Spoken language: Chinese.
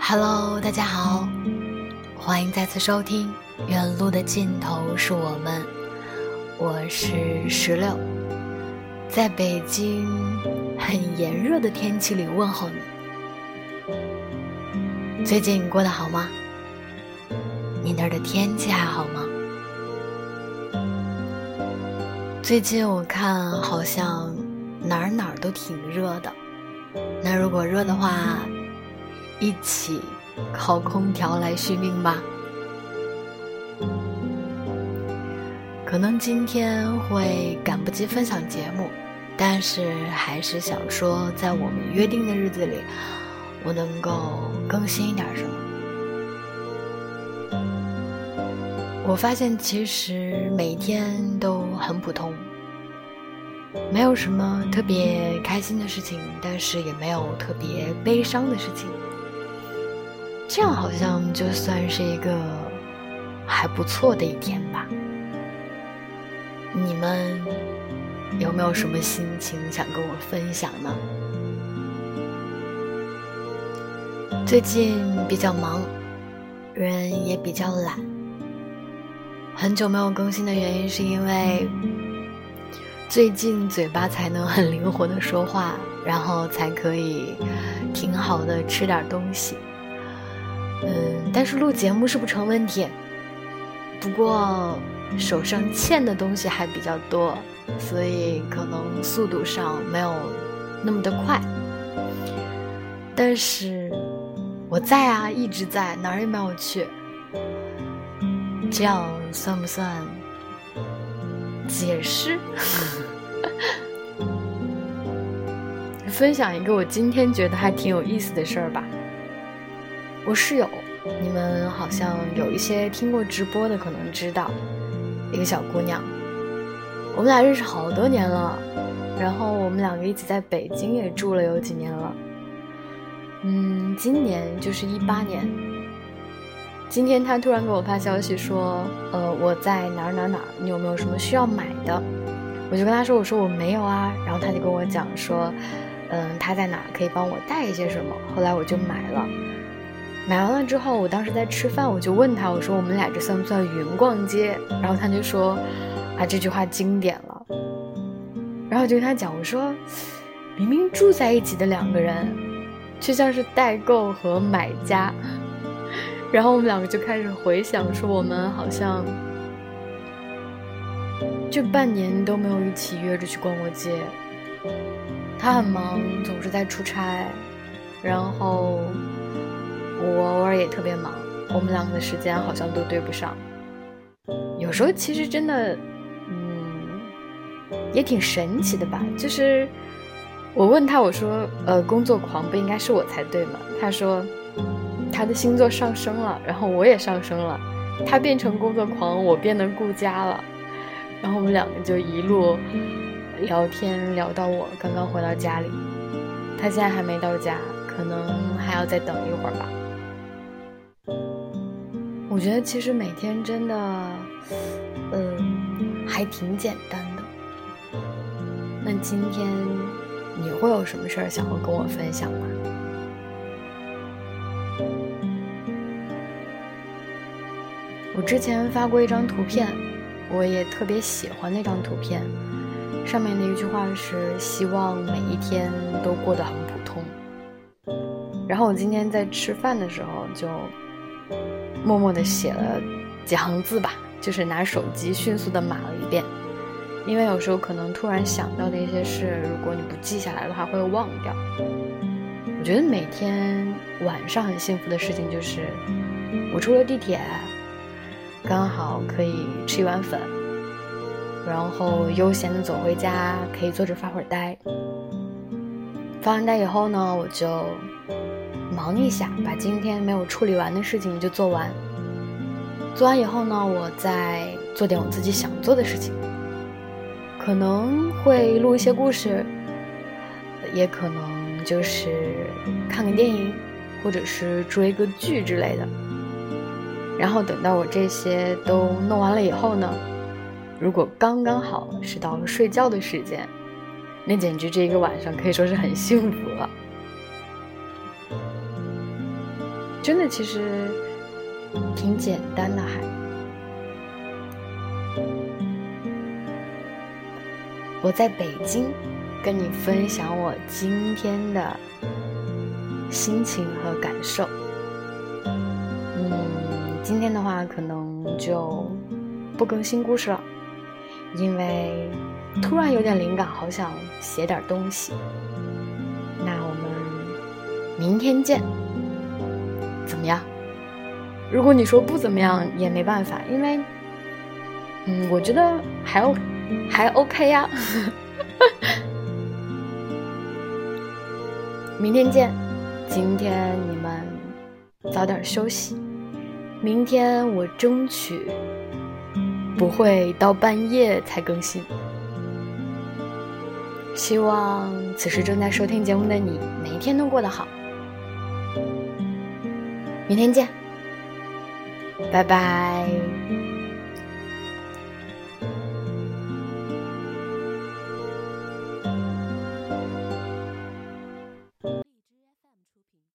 Hello，大家好，欢迎再次收听《远路的尽头是我们》，我是石榴，在北京很炎热的天气里问候你。最近过得好吗？你那儿的天气还好吗？最近我看好像哪儿哪儿都挺热的，那如果热的话。一起靠空调来续命吧。可能今天会赶不及分享节目，但是还是想说，在我们约定的日子里，我能够更新一点什么。我发现其实每天都很普通，没有什么特别开心的事情，但是也没有特别悲伤的事情。这样好像就算是一个还不错的一天吧。你们有没有什么心情想跟我分享呢？最近比较忙，人也比较懒。很久没有更新的原因是因为最近嘴巴才能很灵活的说话，然后才可以挺好的吃点东西。嗯，但是录节目是不成问题。不过手上欠的东西还比较多，所以可能速度上没有那么的快。但是我在啊，一直在，哪儿也没有去。这样算不算解释？分享一个我今天觉得还挺有意思的事儿吧。我室友，你们好像有一些听过直播的，可能知道，一个小姑娘，我们俩认识好多年了，然后我们两个一起在北京也住了有几年了，嗯，今年就是一八年，今天他突然给我发消息说，呃，我在哪儿哪儿哪儿，你有没有什么需要买的？我就跟他说，我说我没有啊，然后他就跟我讲说，嗯，他在哪儿可以帮我带一些什么，后来我就买了。买完了之后，我当时在吃饭，我就问他，我说我们俩这算不算云逛街？然后他就说，啊这句话经典了。然后我就跟他讲，我说，明明住在一起的两个人，却像是代购和买家。然后我们两个就开始回想，说我们好像这半年都没有一起约着去逛过街。他很忙，总是在出差，然后。我偶尔也特别忙，我们两个的时间好像都对不上。有时候其实真的，嗯，也挺神奇的吧。就是我问他，我说，呃，工作狂不应该是我才对吗？他说，他的星座上升了，然后我也上升了，他变成工作狂，我变得顾家了。然后我们两个就一路聊天聊到我刚刚回到家里，他现在还没到家，可能还要再等一会儿吧。我觉得其实每天真的，嗯，还挺简单的。那今天你会有什么事儿想要跟我分享吗？之前发过一张图片，我也特别喜欢那张图片，上面的一句话是“希望每一天都过得很普通”。然后我今天在吃饭的时候就。默默的写了几行字吧，就是拿手机迅速的码了一遍，因为有时候可能突然想到的一些事，如果你不记下来的话，会忘掉。我觉得每天晚上很幸福的事情就是，我出了地铁，刚好可以吃一碗粉，然后悠闲地走回家，可以坐着发会儿呆。发完呆以后呢，我就。忙一下，把今天没有处理完的事情就做完。做完以后呢，我再做点我自己想做的事情。可能会录一些故事，也可能就是看个电影，或者是追个剧之类的。然后等到我这些都弄完了以后呢，如果刚刚好是到了睡觉的时间，那简直这一个晚上可以说是很幸福了。真的，其实挺简单的，还。我在北京，跟你分享我今天的心情和感受。今天的话可能就不更新故事了，因为突然有点灵感，好想写点东西。那我们明天见。怎么样？如果你说不怎么样也没办法，因为，嗯，我觉得还 O，还 OK 呀。明天见，今天你们早点休息。明天我争取不会到半夜才更新。希望此时正在收听节目的你，每一天都过得好。明天见，拜拜。